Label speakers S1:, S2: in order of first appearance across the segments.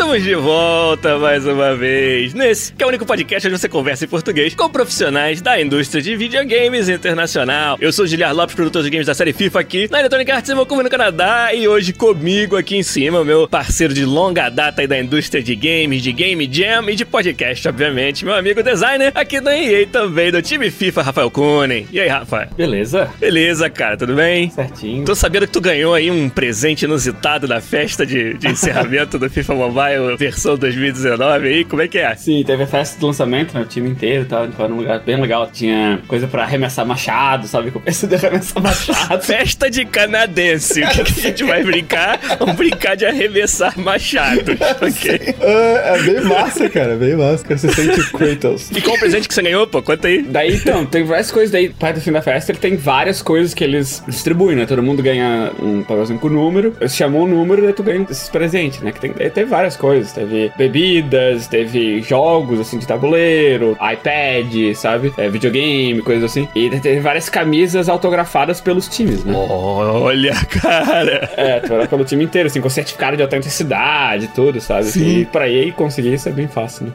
S1: Estamos de volta mais uma vez nesse que é o único podcast onde você conversa em português com profissionais da indústria de videogames internacional. Eu sou o Giliar Lopes, produtor de games da série FIFA aqui na Electronic Arts em Vancouver, no Canadá, e hoje comigo aqui em cima, meu parceiro de longa data aí da indústria de games, de game jam e de podcast, obviamente, meu amigo designer aqui da EA também, do time FIFA, Rafael Kunen. E aí, Rafa?
S2: Beleza?
S1: Beleza, cara, tudo bem?
S2: Certinho.
S1: Tô sabendo que tu ganhou aí um presente inusitado na festa de, de encerramento do FIFA Mobile versão 2019 aí, como é que é?
S2: Sim, teve a festa de lançamento, né? O time inteiro tava, tava num lugar bem legal. Tinha coisa pra arremessar machado, sabe? Com o de arremessar machado.
S1: Festa de canadense. O que, que a gente vai brincar? Vamos brincar de arremessar machados, ok?
S3: É, é bem massa, cara, bem massa. Cara, você sente o Kratos.
S1: E qual o presente que você ganhou, pô? Conta aí.
S2: Daí, então, tem várias coisas daí, perto do fim da festa, ele tem várias coisas que eles distribuem, né? Todo mundo ganha um papelzinho com número. Você chamou o número, daí tu ganha esses presentes, né? Que tem, daí teve várias coisas. Teve bebidas, teve jogos, assim, de tabuleiro, iPad, sabe? É, videogame, coisas assim. E teve várias camisas autografadas pelos times, né?
S1: Olha, cara.
S2: É, pelo time inteiro, assim, com certificado de autenticidade e tudo, sabe?
S1: Sim.
S2: E pra EA conseguir isso é bem fácil, né?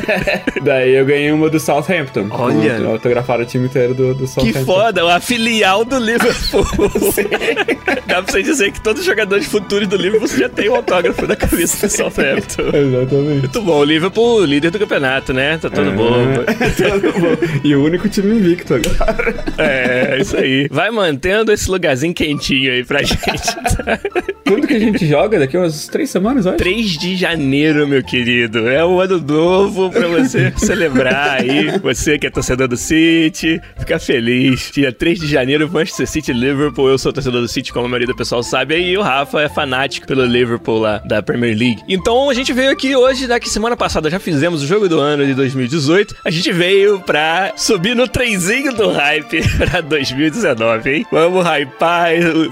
S2: Daí eu ganhei uma do Southampton.
S1: Olha.
S2: Autografaram o time inteiro do, do
S1: Que
S2: Southampton.
S1: foda, a filial do Liverpool. Dá pra você dizer que todos os jogadores futuros do Liverpool já tem o autógrafo da camisa do Southampton.
S3: Exatamente.
S1: Muito bom, o Liverpool, líder do campeonato, né? Tá todo bom.
S2: Tudo bom. E o único time invicto agora.
S1: É, isso aí. Vai mantendo esse lugarzinho quentinho aí pra gente. tá?
S2: Quando que a gente joga? Daqui umas três semanas, olha.
S1: 3 de janeiro, meu querido. É o ano novo pra você celebrar aí. Você que é torcedor do City, ficar feliz. Dia 3 de janeiro, Manchester City e Liverpool. Eu sou torcedor do City, como a maioria do pessoal sabe. E o Rafa é fanático pelo Liverpool lá da Premier League. Então a gente veio aqui hoje, né, que semana passada já fizemos o jogo do ano de 2018. A gente veio pra subir no trenzinho do hype pra 2019, hein? Vamos hypar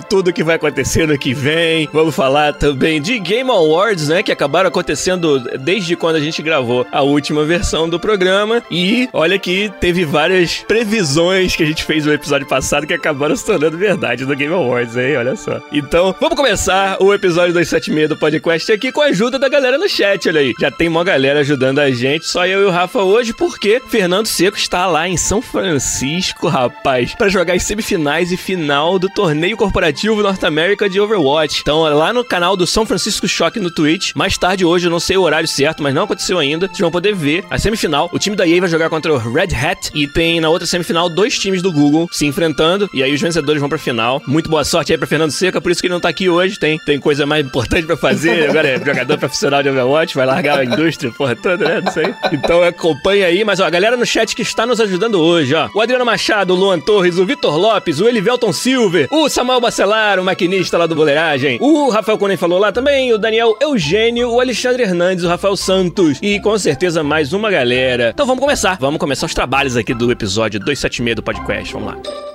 S1: tudo que vai acontecer no que vem. Vamos falar também de Game Awards, né? Que acabaram acontecendo desde quando a gente gravou a última versão do programa. E olha que teve várias previsões que a gente fez no episódio passado que acabaram se tornando verdade no Game Awards, hein? Olha só. Então, vamos começar o episódio 276 do podcast aqui com a ajuda da galera no chat, olha aí. Já tem uma galera ajudando a gente, só eu e o Rafa hoje, porque Fernando Seco está lá em São Francisco, rapaz, para jogar as semifinais e final do torneio corporativo North America de Overwatch. Então, lá no canal do São Francisco Shock no Twitch, mais tarde hoje, eu não sei o horário certo, mas não aconteceu ainda. Vocês vão poder ver a semifinal. O time da EA vai jogar contra o Red Hat e tem na outra semifinal dois times do Google se enfrentando e aí os vencedores vão pra final. Muito boa sorte aí pra Fernando Seca, por isso que ele não tá aqui hoje. Tem, tem coisa mais importante pra fazer. Agora é jogador profissional de Overwatch, vai largar a indústria, porra toda, né? Não sei. Então acompanha aí, mas ó, a galera no chat que está nos ajudando hoje, ó. O Adriano Machado, o Luan Torres, o Vitor Lopes, o Elivelton Silver, o Samuel Bacelar, o maquinista lá do Boleiragem, o Rafael Conen falou lá também, o Daniel Eugênio, o Alexandre Hernandes, o Rafael Santos e com certeza mais uma galera. Então vamos começar. Vamos começar os trabalhos aqui do episódio 276 do podcast. Vamos lá.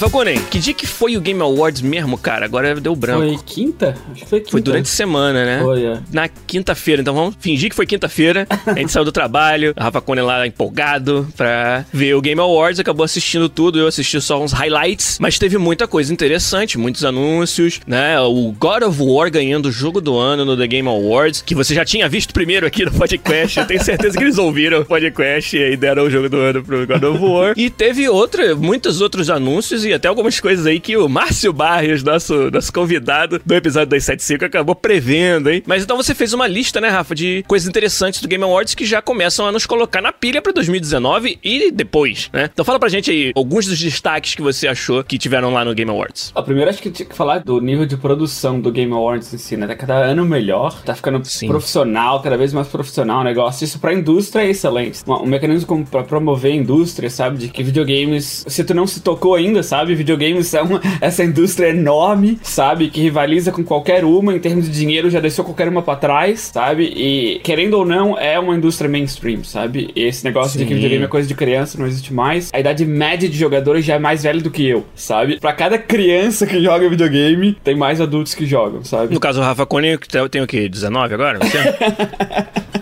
S1: Rafael Conen, que dia que foi o Game Awards mesmo, cara? Agora deu branco.
S2: Foi quinta? Acho que foi quinta.
S1: Foi durante a semana, né?
S2: Foi, é.
S1: Na quinta-feira, então vamos fingir que foi quinta-feira. A gente saiu do trabalho, a Rafa Cone lá empolgado pra ver o Game Awards, acabou assistindo tudo, eu assisti só uns highlights, mas teve muita coisa interessante, muitos anúncios, né? O God of War ganhando o jogo do ano no The Game Awards, que você já tinha visto primeiro aqui no podcast, eu tenho certeza que eles ouviram o podcast e aí deram o jogo do ano pro God of War. E teve outra, muitos outros anúncios números e até algumas coisas aí que o Márcio Barrios, nosso, nosso convidado do episódio 275, acabou prevendo, hein? Mas então você fez uma lista, né, Rafa, de coisas interessantes do Game Awards que já começam a nos colocar na pilha pra 2019 e depois, né? Então fala pra gente aí alguns dos destaques que você achou que tiveram lá no Game Awards.
S2: Ó, primeiro acho que tinha que falar do nível de produção do Game Awards em si, né? Tá cada ano melhor, tá ficando
S1: Sim.
S2: profissional, cada vez mais profissional o negócio. Isso pra indústria é excelente. Um, um mecanismo como pra promover a indústria, sabe? De que videogames, se tu não se tocou ainda, sabe? Videogames são essa indústria enorme, sabe? Que rivaliza com qualquer uma em termos de dinheiro, já deixou qualquer uma pra trás, sabe? E querendo ou não, é uma indústria mainstream, sabe? Esse negócio de que
S1: Sim.
S2: videogame é coisa de criança não existe mais. A idade média de jogadores já é mais velha do que eu, sabe? Pra cada criança que joga videogame, tem mais adultos que jogam, sabe?
S1: No caso, o Rafa Cone tem o quê? 19 agora? Você?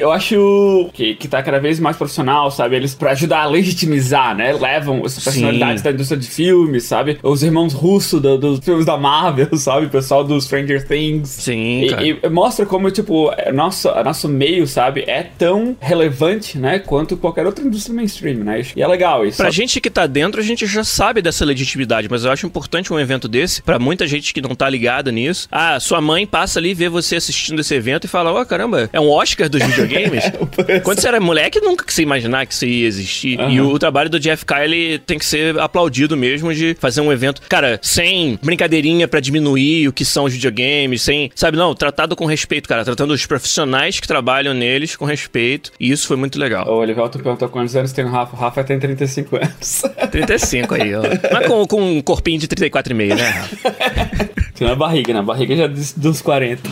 S2: Eu acho que, que tá cada vez mais profissional, sabe? Eles, pra ajudar a legitimizar, né? Levam as personalidades da indústria de filmes, sabe? Os irmãos russos do- dos filmes da Marvel, sabe? O pessoal do Stranger Things.
S1: Sim.
S2: E, e mostra como, tipo, é, nosso, nosso meio, sabe? É tão relevante, né? Quanto qualquer outra indústria mainstream, né? E é legal isso.
S1: Pra gente que tá dentro, a gente já sabe dessa legitimidade, mas eu acho importante um evento desse, pra muita gente que não tá ligada nisso. Ah, sua mãe passa ali, vê você assistindo esse evento e fala: Ó, caramba, é um Oscar dos videogames? Quando você era moleque, nunca que você ia imaginar que isso ia existir. E o, trabalho do Jeff Kylie tem que ser aplaudido mesmo de fazer um evento, cara, sem brincadeirinha pra diminuir o que são os videogames, sem, sabe, não, tratado com respeito, cara, tratando os profissionais que trabalham neles com respeito. E isso foi muito legal.
S2: O Olivelto perguntou quantos anos tem o Rafa. O Rafa tem 35 anos.
S1: 35 aí, ó. Mas com, com um corpinho de 34,5, né? Rafa?
S2: Tem na barriga, na barriga já dos, dos 40.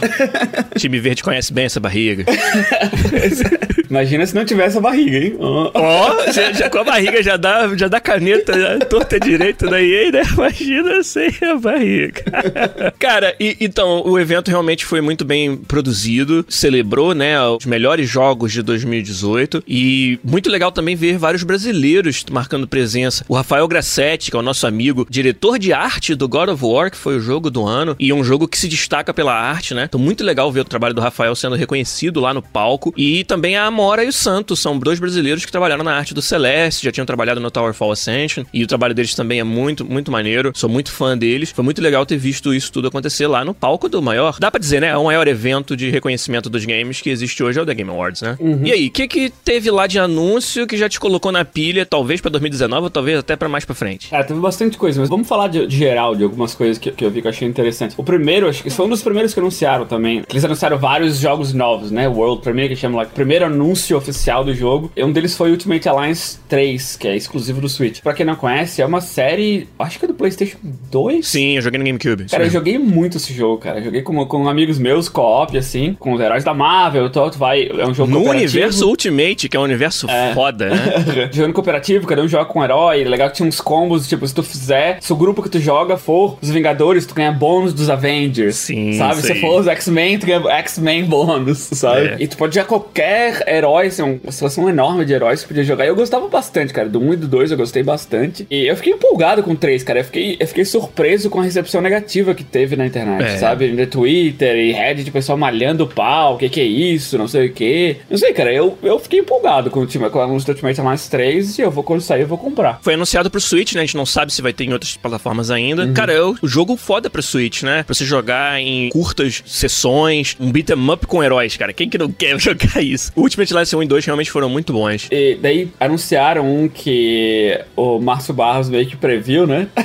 S1: O time verde conhece bem essa barriga.
S2: Imagina se não tivesse a barriga, hein? Ó.
S1: Ó, já, já com a barriga já dá, já dá caneta, já, torta direita da EA, né? Imagina sem a barriga. Cara, e, então, o evento realmente foi muito bem produzido, celebrou, né, os melhores jogos de 2018 e muito legal também ver vários brasileiros marcando presença. O Rafael Grassetti, que é o nosso amigo, diretor de arte do God of War, que foi o jogo do ano, e um jogo que se destaca pela arte, né? Então, muito legal ver o trabalho do Rafael sendo reconhecido lá no palco. E também a Amora e o Santos, são dois brasileiros que trabalharam na arte do Celeste, já tinham trabalhado no Tower Fall Ascension, e o trabalho deles também é muito, muito maneiro. Sou muito fã deles. Foi muito legal ter visto isso tudo acontecer lá no palco do maior, dá pra dizer, né? É o maior evento de reconhecimento dos games que existe hoje, é o The Game Awards, né? E aí, o que que teve lá de anúncio que já te colocou na pilha, talvez pra 2019 ou talvez até pra mais pra frente?
S2: É, teve bastante coisa, mas vamos falar de, de geral, de algumas coisas que, que eu vi que eu achei interessante. O primeiro, acho que foi um dos primeiros que anunciaram também. Eles anunciaram vários jogos novos, né? World Premiere, que chama lá. O primeiro anúncio oficial do jogo. E um deles foi Ultimate Alliance 3, que é exclusivo do Switch. Pra quem não conhece, é uma série, acho que é do PlayStation 2.
S1: Sim, eu joguei no GameCube.
S2: Cara, eu joguei muito esse jogo, cara. Eu joguei com, com amigos meus, co-op, assim, com os heróis da Marvel, tu, tu vai. É um jogo
S1: No universo Ultimate, que é um universo foda, né?
S2: Jogando cooperativo, cada um joga com um herói. Legal que tinha uns combos, tipo, se tu fizer, se o grupo que tu joga for os Vingadores, tu ganha bônus dos Avengers.
S1: Sim,
S2: Sabe? Se for os X-Men, tu ganha X-Men bônus, sabe?
S1: É.
S2: E tu pode jogar qualquer herói, assim, uma seleção enorme de heróis que tu podia jogar. E eu gostava bastante, cara. Do 1 e do 2 eu gostei bastante. E eu fiquei empolgado com o 3, cara. Eu fiquei, eu fiquei surpreso com a recepção negativa que teve na internet,
S1: É.
S2: sabe? No Twitter e Reddit, o pessoal malhando o pau, o que que é isso, não sei o que. Não sei, cara, eu, eu fiquei empolgado com o time, com a do Ultimate Alliance 3 e eu vou, quando sair, eu vou comprar.
S1: Foi anunciado pro Switch, né? A gente não sabe se vai ter em outras plataformas ainda.
S2: Uhum.
S1: Cara, é o jogo foda pro Switch, né? Pra você jogar em curtas sessões, um beat 'em up com heróis, cara. Quem que não quer jogar isso? Ultimate Alliance 1 e 2 realmente foram muito bons.
S2: E daí anunciaram um que o Márcio Barros meio que previu, né?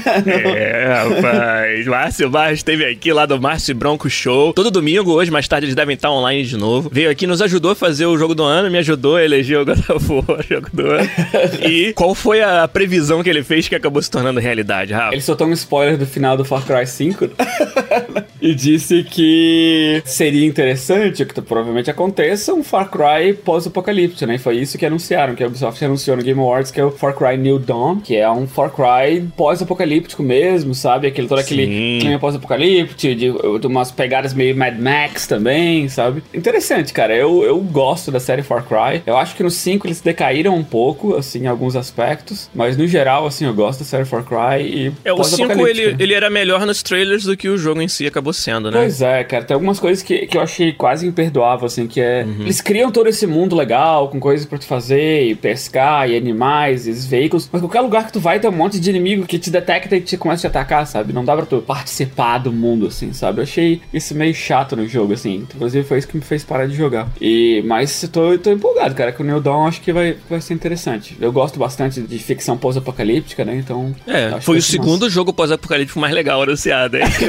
S1: É, rapaz. Márcio Barros esteve aqui lá do Márcio Bronco Show. Todo domingo, hoje, mais tarde, eles devem estar online de novo. Veio aqui, nos ajudou a fazer o jogo do ano, me ajudou a eleger o God of War, jogo do ano. E qual foi a previsão que ele fez que acabou se tornando realidade, Rafa?
S2: Ele soltou um spoiler do final do Far Cry 5 e disse que seria interessante, que provavelmente aconteça, um Far Cry pós-apocalipse, né? E foi isso que anunciaram, que a Ubisoft anunciou no Game Awards, que é o Far Cry New Dawn, que é um Far Cry pós-apocalíptico mesmo, sabe? Aquele, todo aquele
S1: Sim.
S2: clima pós-apocalíptico, de, de umas pegadas meio Mad Max também, sabe? Interessante, cara. Eu, eu gosto da série Far Cry. Eu acho que no 5 eles decaíram um pouco, assim, em alguns aspectos, mas no geral, assim, eu gosto da série Far Cry e
S1: É, o 5
S2: pós-apocalíptica.
S1: ele, ele era melhor nos trailers do que o jogo em si acabou sendo, né?
S2: Pois é, cara, tem algumas coisas que, que eu achei quase imperdoável, assim, que é.
S1: Uhum.
S2: Eles criam todo esse mundo legal, com coisas pra tu fazer, e pescar, e animais, e esses veículos, mas qualquer lugar que tu vai tem um monte de inimigo que te detecta e te começa a te atacar, sabe? Não dá pra tu participar do mundo, assim, sabe? Eu achei isso meio chato no jogo, assim. Inclusive foi isso que me fez parar de jogar. E, mas eu tô, eu tô empolgado, cara, com o New Dawn acho que vai, vai ser interessante. Eu gosto bastante de ficção pós-apocalíptica, né? Então.
S1: É,
S2: que
S1: foi o segundo jogo pós-apocalíptico mais legal anunciado, hein?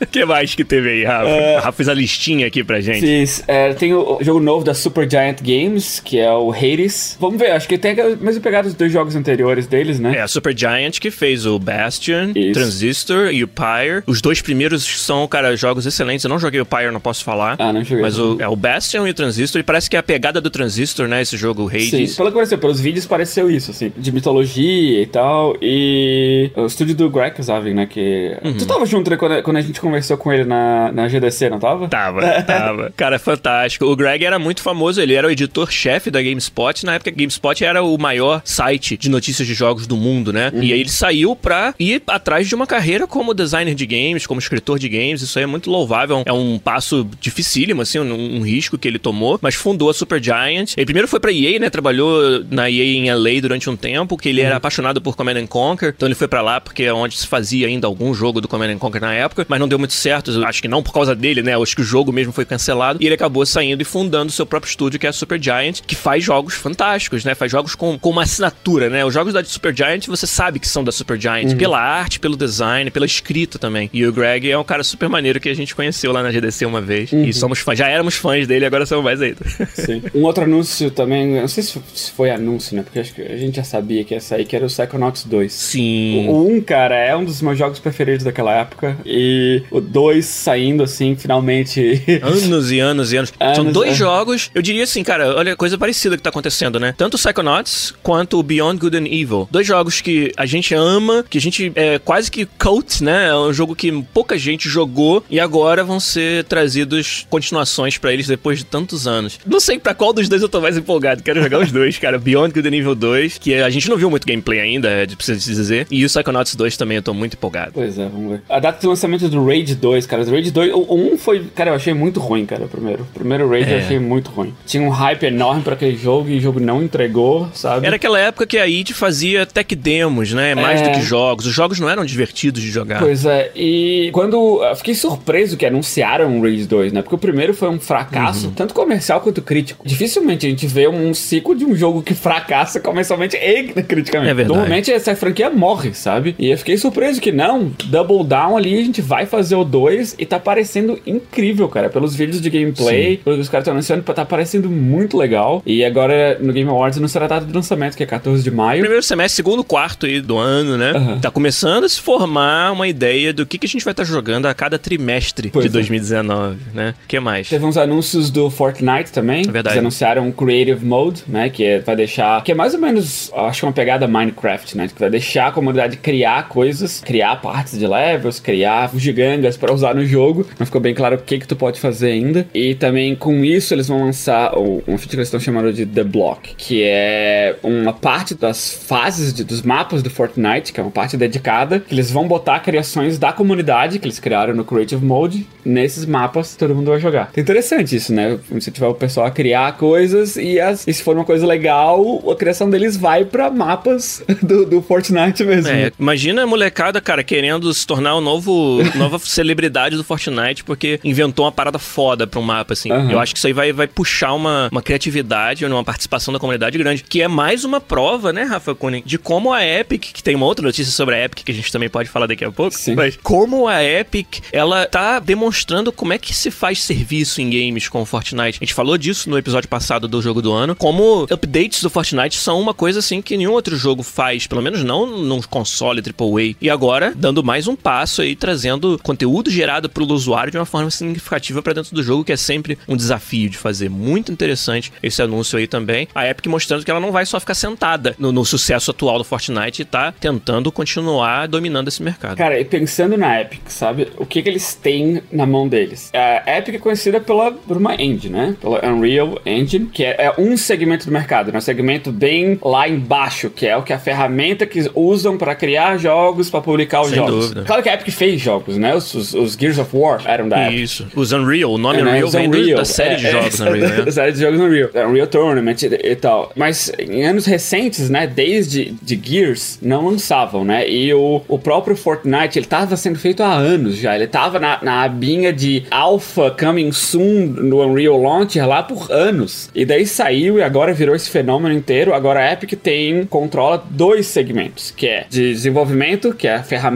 S1: O que mais que teve aí, Rafa? Rafa fez a listinha aqui pra gente.
S2: Fiz. É, tem o jogo novo da Super Giant Games, que é o Hades. Vamos ver, acho que tem a mesma pegada dos dois jogos anteriores deles, né?
S1: É a Super Giant que fez o Bastion,
S2: Isso.
S1: Transistor e o Pyre. Os dois primeiros são, cara, jogos excelentes. Eu não joguei o Pyre, não posso falar.
S2: Ah, não joguei.
S1: Mas o, é o Bastion e o Transistor. E parece que é a pegada do Transistor, né? Esse jogo
S2: Sim,
S1: Hades.
S2: pelo que pareceu, pelos vídeos pareceu isso, assim, de mitologia e tal, e o estúdio do Greg Kazavin, né, que...
S1: Uhum.
S2: Tu tava junto, né, quando, quando a gente conversou com ele na, na GDC, não tava?
S1: Tava, tava. Cara, é fantástico. O Greg era muito famoso, ele era o editor-chefe da GameSpot. Na época, a GameSpot era o maior site de notícias de jogos do mundo, né? E aí ele saiu pra ir atrás de uma carreira como designer de games, como escritor de games. Isso aí é muito louvável. É um passo dificílimo, assim, um, um risco que ele tomou. Mas fundou a Supergiant. Ele primeiro foi pra EA, né? Trabalhou na EA em LA durante um tempo, que ele era apaixonado por Command and Conquer. Então ele foi pra lá porque é onde se fazia ainda algum jogo do Command and Conquer na época. Mas não deu muito certo. Acho que não por causa dele, né? Acho que o jogo mesmo foi cancelado. E ele acabou saindo e fundando o seu próprio estúdio, que é a Supergiant, que faz jogos fantásticos, né? Faz jogos com, com uma assinatura, né? Os jogos da Supergiant, você sabe que são da Supergiant. Pela arte, pelo design, pela escrita também. E o Greg é um cara super maneiro que a gente conheceu lá na GDC uma vez. E somos fãs. Já éramos fãs dele, agora somos mais ainda.
S2: Sim. Um outro anúncio também, não sei se foi anúncio, né, porque acho que a gente já sabia que ia sair, que era o Psychonauts 2.
S1: Sim.
S2: O 1, cara, é um dos meus jogos preferidos daquela época. E o 2 saindo, assim, finalmente.
S1: Anos e anos e anos. São
S2: Anos,
S1: dois
S2: é.
S1: jogos, eu diria assim, cara, olha, coisa parecida que tá acontecendo, né? Tanto o Psychonauts quanto o Beyond Good and Evil. Dois jogos que a gente ama, que a gente é quase que cult, né? É um jogo que pouca gente jogou e agora vão ser trazidos continuações pra eles depois de tantos anos. Não sei pra qual dos dois eu tô mais empolgado, quero jogar os dois, cara. Beyond Good and Evil 2, que a gente não viu muito gameplay ainda, é, preciso dizer. E o Psychonauts 2 também eu tô muito empolgado.
S2: Pois é, vamos ver. A data de lançamento do Raid 2, cara. O Raid 2, o 1 foi. Cara, eu achei muito ruim, cara, o primeiro. O primeiro Raid eu
S1: É.
S2: achei muito ruim. Tinha um hype enorme pra aquele jogo e o jogo não entregou, sabe?
S1: Era aquela época que a id fazia tech demos, né? Mais
S2: É.
S1: do que jogos. Os jogos não eram divertidos de jogar.
S2: Pois é, e quando. Eu fiquei surpreso que anunciaram o Raid 2, né? Porque o primeiro foi um fracasso,
S1: Uhum.
S2: tanto comercial quanto crítico. Dificilmente a gente vê um ciclo de um jogo que fracassa comercialmente e criticamente.
S1: É verdade.
S2: Normalmente essa franquia morre, sabe? E eu fiquei surpreso que não, Double Down ali, a gente vai fazer o 2 e tá parecendo incrível, cara. Pelos vídeos de gameplay, pelo que os caras estão anunciando, tá parecendo muito legal. E agora no Game Awards não será data de lançamento, que é 14 de maio.
S1: Primeiro semestre, segundo quarto aí do ano, né?
S2: Aham.
S1: Tá começando a se formar uma ideia do que, que a gente vai estar jogando a cada trimestre
S2: Pois
S1: de
S2: é.
S1: 2019, né? O que mais?
S2: Teve uns anúncios do Fortnite também.
S1: É verdade.
S2: Eles anunciaram o Creative Mode, né? Que é- vai deixar. Que é mais ou menos, acho que uma pegada Minecraft, né? Que vai deixar a comunidade criar coisas, criar partes de levels, criar gigangas pra usar no jogo. Não ficou bem claro o que, que tu pode fazer ainda. E também com isso eles vão lançar o- uma feature que eles estão chamando de The Block, que é uma parte das fases de- dos mapas do Fortnite, que é uma parte dedicada, que eles vão botar criações da comunidade que eles criaram no Creative Mode nesses mapas todo mundo vai jogar. É interessante isso, né? Incentivar o pessoal a criar coisas e, as- e se for uma coisa legal, a criação deles vai pra mapas do, do Fortnite mesmo.
S1: É, imagina a molecada, cara, querendo se tornar o novo nova celebridade do Fortnite porque inventou uma parada foda pra um mapa, assim.
S2: Aham.
S1: Eu acho que isso aí vai, vai puxar uma, uma criatividade, uma participação da comunidade grande, que é mais uma prova, né, Rafa Kunin, de como a Epic, que tem uma outra notícia sobre a Epic que a gente também pode falar daqui a pouco,
S2: Sim.
S1: mas como a Epic, ela tá demonstrando como é que se faz serviço em games com o Fortnite. A gente falou disso no episódio passado do jogo do ano, como updates do Fortnite são uma coisa assim que nenhum outro jogo faz, pelo menos não num console AAA. E agora, dando mais um passo aí, trazendo conteúdo gerado pelo usuário de uma forma significativa pra dentro do jogo, que é sempre um desafio de fazer. Muito interessante esse anúncio aí também. A Epic mostrando que ela não vai só ficar sentada no, no sucesso atual do Fortnite e tá tentando continuar dominando esse mercado.
S2: Cara, e pensando na Epic, sabe? O que que eles têm na mão deles? A Epic é conhecida pela, por uma engine, né? Pela Unreal Engine, que é, é um segmento do mercado, né? Um segmento bem lá embaixo, que é o que a ferramenta que usam pra criar jogos, pra publicar os
S1: Sem
S2: jogos.
S1: dúvida.
S2: Claro que a Epic fez jogos, né? Os, os, os Gears of War eram da Epic.
S1: Isso. Os Unreal, o nome
S2: É, né?
S1: Unreal vem
S2: Unreal.
S1: da série de
S2: É,
S1: jogos
S2: é,
S1: Unreal, né?
S2: Da série de jogos Unreal. Unreal Tournament e, e tal. Mas em anos recentes, né, desde de Gears, não lançavam, né? E o, o próprio Fortnite, ele tava sendo feito há anos já. Ele tava na, na abinha de Alpha Coming Soon no Unreal Launcher lá por anos. E daí saiu e agora virou esse fenômeno inteiro. Agora a Epic tem, controla dois segmentos, que é de desenvolvimento, que é a ferramenta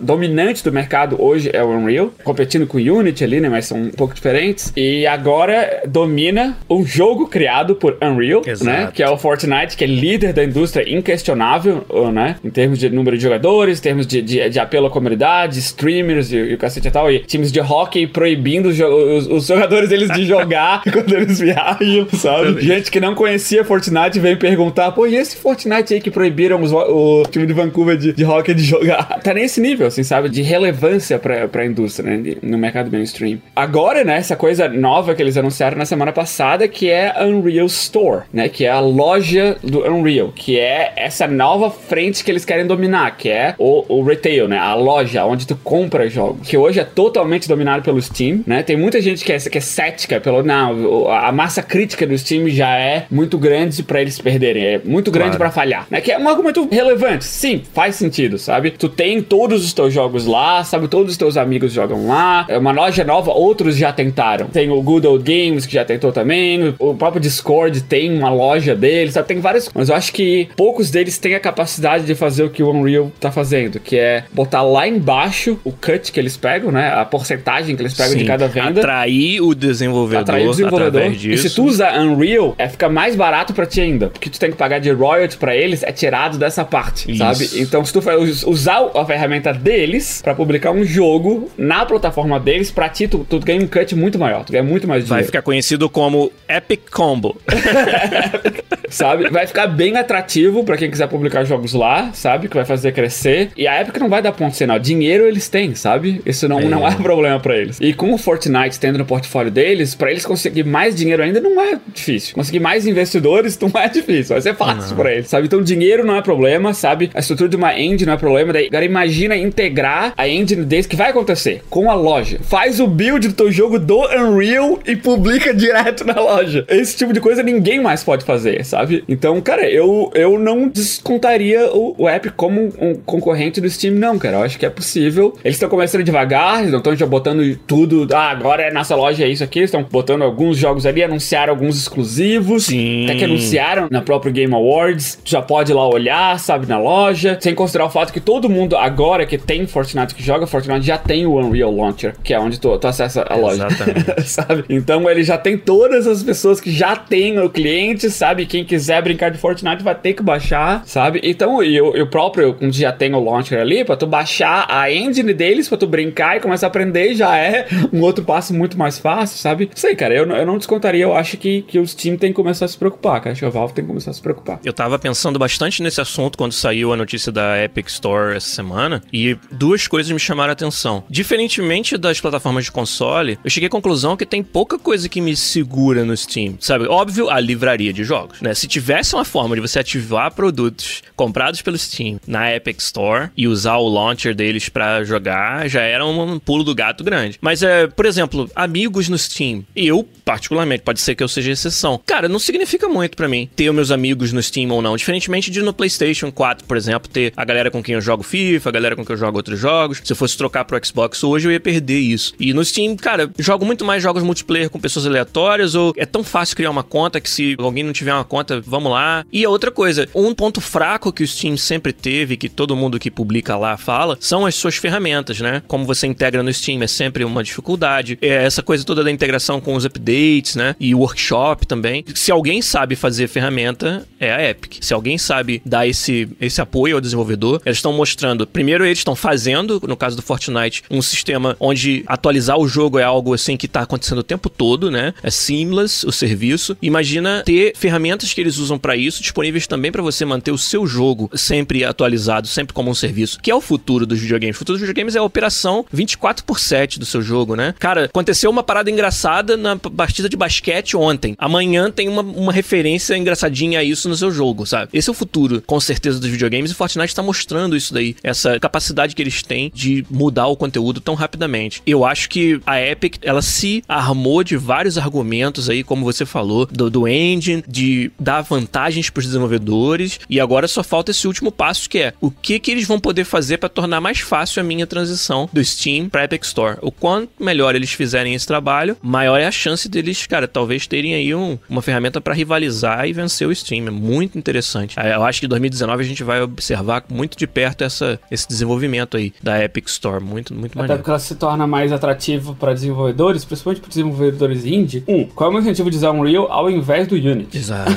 S2: dominante do mercado hoje é o Unreal, competindo com o Unity ali, né, mas são um pouco diferentes. E agora domina um jogo criado por Unreal,
S1: Exato.
S2: né, que é o Fortnite, que é líder da indústria inquestionável, né, em termos de número de jogadores, em termos de, de, de apelo à comunidade, streamers e, e o cacete e tal, e times de hockey proibindo os, os- os jogadores deles de jogar quando eles viajam, sabe? Gente que não conhecia Fortnite veio perguntar, pô, e esse Fortnite aí que proibiram os- o time de Vancouver de, de hockey de jogar? Tá nesse nível, assim, sabe? De relevância pra, pra indústria, né? no mercado mainstream. Agora, né, essa coisa nova que eles anunciaram na semana passada, que é a Unreal Store, né? Que é a loja do Unreal, que é essa nova frente que eles querem dominar, que é o, o retail, né? A loja onde tu compra jogos, que hoje é totalmente dominado pelo Steam, né? Tem muita gente que é, que é cética pelo, não, a massa crítica do Steam já é muito grande pra eles perderem, é muito grande
S1: Claro.
S2: pra falhar, né? Que é um argumento relevante, sim, faz sentido, sabe? Tu tem todos os teus jogos lá, sabe? Todos os teus amigos jogam lá, é uma loja nova, outros já tentaram. Tem o Good Old Games que já tentou também, o próprio Discord tem uma loja deles, sabe? Tem vários, mas eu acho que poucos deles têm a capacidade de fazer o que o Unreal tá fazendo, que é botar lá embaixo o cut que eles pegam, né? A porcentagem que eles pegam de
S1: Sim,
S2: cada venda.
S1: Atrair o desenvolvedor,
S2: Atrair o desenvolvedor. E se tu usar Unreal, é fica mais barato pra ti ainda. Porque tu tem que pagar de royalty pra eles, é tirado dessa parte,
S1: Isso.
S2: sabe? Então, se tu usar a ferramenta deles pra publicar um jogo na plataforma deles, pra ti, tu, tu ganha um cut muito maior. Tu ganha muito mais
S1: Vai
S2: dinheiro.
S1: ficar conhecido como Epic Combo.
S2: sabe? Vai ficar bem atrativo pra quem quiser publicar jogos lá, sabe? Que vai fazer crescer. E a Epic não vai dar ponto sinal. Dinheiro eles têm, sabe? Isso não, não é problema pra eles. E com o Fortnite tendo no portfólio deles, pra eles conseguir mais dinheiro ainda não é difícil. Conseguir mais investidores não é difícil. Vai ser fácil pra eles, sabe? Então dinheiro não é problema, sabe? A estrutura de uma engine não é problema. Daí, imagina integrar a engine deles que vai acontecer com a loja. Faz o build do teu jogo do Unreal e publica direto na loja. Esse tipo de coisa ninguém mais pode fazer, sabe? Então, cara, eu, eu não descontaria o, o Epic como um concorrente do Steam, não, cara. Eu acho que é possível. Eles estão começando devagar, eles não estão já botando tudo. Ah, agora é nossa loja, é isso aqui. Eles estão botando alguns jogos ali, anunciaram alguns exclusivos.
S1: Sim.
S2: Até que anunciaram na própria Game Awards. Tu já pode ir lá olhar, sabe, na loja. Sem considerar o fato que todo mundo agora que tem Fortnite, que joga Fortnite, já tem o Unreal Launcher, que é onde tu, tu acessa a loja.
S1: Exatamente.
S2: sabe? Então ele já tem todas as pessoas que já têm o cliente, sabe? Quem quiser brincar de Fortnite vai ter que baixar, sabe? Então, e o, próprio, como já tem o launcher ali, pra tu baixar a engine deles, pra tu brincar e começar a aprender, já é um outro passo muito mais fácil, sabe? Sei, cara, eu, não- eu não descontaria, eu acho que, que o Steam tem que começar a se preocupar, cara. Acho que a Valve tem que começar a se preocupar.
S1: Eu tava pensando bastante nesse assunto quando saiu a notícia da Epic Store essa semana, e duas coisas me chamaram a atenção. Diferentemente das plataformas de console, eu cheguei à conclusão que tem pouca coisa que me segura no Steam. Sabe, óbvio, a livraria de jogos, né? Se tivesse uma forma de você ativar produtos comprados pelo Steam na Epic Store e usar o launcher deles pra jogar, já era um pulo do gato grande. Mas, é, por exemplo, amigos no Steam. Eu, particularmente, pode ser que eu seja exceção. Cara, não significa muito pra mim ter meus amigos no Steam ou não. Diferentemente de no PlayStation 4, por exemplo, ter a galera com quem eu jogo FIFA, a galera com quem eu jogo outros jogos. Se eu fosse trocar pro Xbox hoje, eu ia perder isso. E no Steam, cara, jogo muito mais jogos multiplayer com pessoas aleatórias, ou é tão fácil criar uma conta que se alguém não tiver uma conta, vamos lá. E a outra coisa, um ponto fraco que o Steam sempre teve, que todo mundo que publica lá fala, são as suas ferramentas, né? Como você integra no Steam é sempre uma dificuldade. É essa coisa toda da integração com os updates, né? E o workshop também. Se alguém sabe fazer ferramenta, é a Epic. Se alguém sabe dar esse, esse apoio ao desenvolvedor, eles estão mostrando. Primeiro, eles estão fazendo, no caso do Fortnite, um sistema onde atualizar o jogo é algo assim que tá acontecendo o tempo todo, né? É seamless o serviço. Imagina ter ferramentas que eles usam para isso disponíveis também para você manter o seu jogo sempre atualizado, sempre como um serviço, que é o futuro dos videogames. O futuro dos videogames é a operação 24 por 7 do seu jogo, né? Cara, aconteceu uma parada engraçada na partida de basquete ontem. Amanhã tem uma, uma referência engraçadinha a isso no seu jogo, sabe? Esse é o futuro, com certeza, dos videogames e Fortnite tá mostrando isso daí, essa capacidade que eles têm de mudar o conteúdo tão rapidamente. Eu acho que a Epic, ela se armou de vários argumentos aí, como você falou, do, do engine, de dar vantagens para os desenvolvedores, e agora só falta esse último passo que é o que que eles vão poder fazer para tornar mais fácil a minha transição do Steam para Epic Store. O quanto melhor eles fizerem esse trabalho, maior é a chance deles, cara, talvez terem aí um, uma ferramenta para rivalizar e vencer o Steam. É muito interessante. Eu acho que em 2019 a gente vai observar muito de perto essa, esse desenvolvimento aí da Epic Store. Muito, muito
S2: Até
S1: maneiro.
S2: porque ela se torna mais atrativo para desenvolvedores, principalmente para desenvolvedores indie. Um, qual é o meu incentivo de usar Unreal ao invés do Unity?
S1: Exato.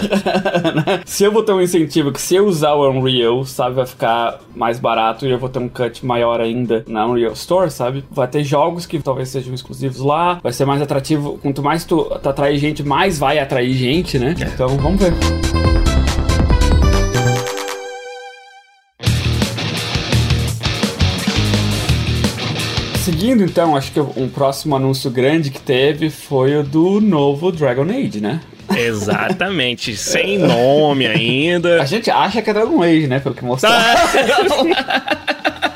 S2: se eu vou ter um incentivo que se eu usar o Unreal, sabe, vai ficar mais barato e eu vou ter um cut maior ainda na Unreal Store, sabe? Vai ter jogos que talvez sejam exclusivos lá, vai ser mais atrativo. Quanto mais tu, tu atrair gente, mais vai atrair gente, né? Então vamos ver. Seguindo então, acho que um próximo anúncio grande que teve foi o do novo Dragon Age, né?
S1: Exatamente. Sem nome ainda.
S2: A gente acha que é Dragon Age, né? Pelo que mostraram.